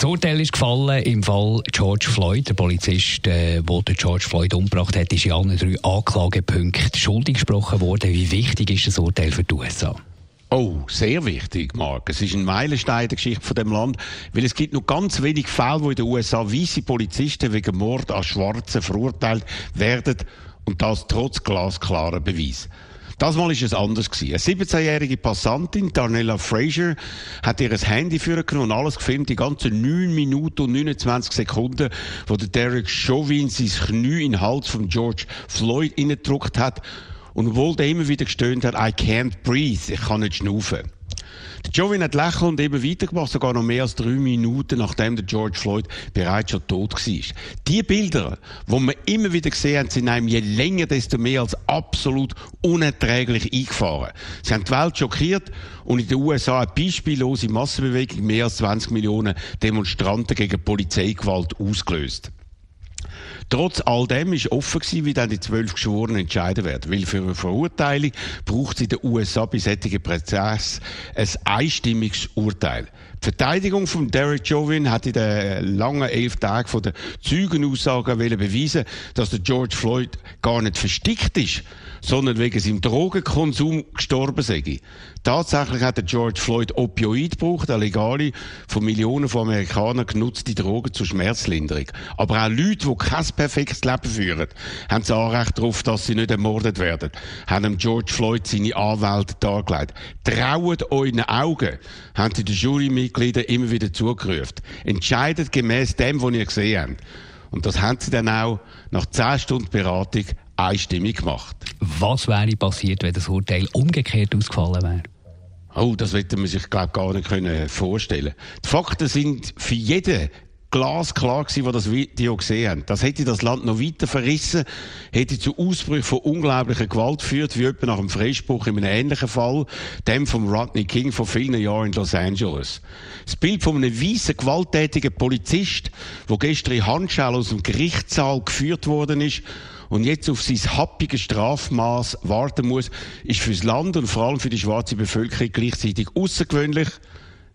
Das Urteil ist gefallen im Fall George Floyd. Der Polizist, der George Floyd umgebracht hat, ist in allen drei Anklagepunkten schuldig gesprochen worden. Wie wichtig ist das Urteil für die USA? Oh, sehr wichtig, Mark. Es ist ein Meilenstein der Geschichte von dem Land, weil es gibt nur ganz wenig Fälle, wo in den USA weiße Polizisten wegen Mord an Schwarzen verurteilt werden und das trotz glasklarer Beweis. Das Mal ist es anders gewesen. Eine 17-jährige Passantin, Darnella Fraser, hat ihr Handy vorgenommen und alles gefilmt, die ganzen 9 Minuten und 29 Sekunden, wo der Derek Chauvin sein Knie in den Hals von George Floyd gedruckt hat und obwohl der immer wieder gestöhnt hat, I can't breathe, ich kann nicht schnaufen. Der Jovin hat lächelnd und eben weitergemacht, sogar noch mehr als drei Minuten, nachdem der George Floyd bereits schon tot war. Die Bilder, die wir immer wieder gesehen haben, sind einem je länger, desto mehr als absolut unerträglich eingefahren. Sie haben die Welt schockiert und in den USA eine beispiellose Massenbewegung mehr als 20 Millionen Demonstranten gegen Polizeigewalt ausgelöst. Trotz all dem ist offen gewesen, wie dann die zwölf Geschworenen entscheiden werden. Weil für eine Verurteilung braucht es in den USA bei solchen Prozess ein einstimmiges Urteil. Verteidigung von Derek Chauvin hat in den langen elf Tagen von der Zeugenaussagen beweisen, dass der George Floyd gar nicht verstickt ist, sondern wegen seinem Drogenkonsum gestorben sei. Tatsächlich hat der George Floyd Opioid gebraucht, eine legale, von Millionen von Amerikanern genutzte Droge zur Schmerzlinderung. Aber auch Leute, die kein perfektes Leben führen, haben das Anrecht darauf, dass sie nicht ermordet werden, haben George Floyd seine Anwälte dargelegt. Traut euren Augen, haben die Jurymitglieder immer wieder zugerufen. Entscheidet gemäß dem, was ihr gesehen habt. Und das haben sie dann auch nach 10 Stunden Beratung einstimmig gemacht. Was wäre passiert, wenn das Urteil umgekehrt ausgefallen wäre? Oh, das hätte man sich, glaube gar nicht vorstellen Die Fakten sind für jeden glasklar gewesen, die das Video gesehen haben. Das hätte das Land noch weiter verrissen, hätte zu Ausbrüchen von unglaublicher Gewalt geführt, wie etwa nach dem Freispruch in einem ähnlichen Fall, dem von Rodney King vor vielen Jahren in Los Angeles. Das Bild von einem weißen, gewalttätigen Polizist, der gestern in Handschellen aus dem Gerichtssaal geführt worden ist und jetzt auf sein happiges Strafmaß warten muss, ist fürs Land und vor allem für die schwarze Bevölkerung gleichzeitig außergewöhnlich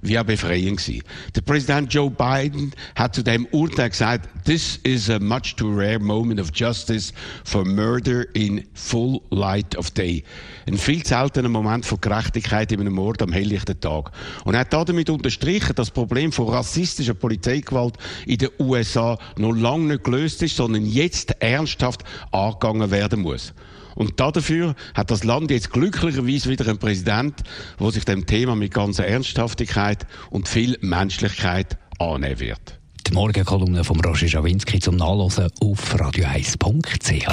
wie auch befreiend gewesen. Der Präsident Joe Biden hat zu dem Urteil gesagt, this is a much too rare moment of justice for murder in full light of day. Ein viel seltener Moment von Gerechtigkeit in einem Mord am helllichten Tag. Und er hat damit unterstrichen, dass das Problem von rassistischer Polizeigewalt in den USA noch lange nicht gelöst ist, sondern jetzt ernsthaft angegangen werden muss. Und dafür hat das Land jetzt glücklicherweise wieder einen Präsident, der sich dem Thema mit ganzer Ernsthaftigkeit und viel Menschlichkeit annehmen wird. Die Morgenkolumne von Roger Schawinski zum Nachlesen auf radio1.ch.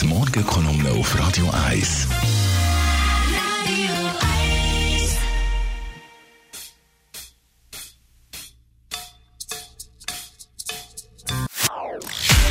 Die Morgenkolumne auf Radio 1.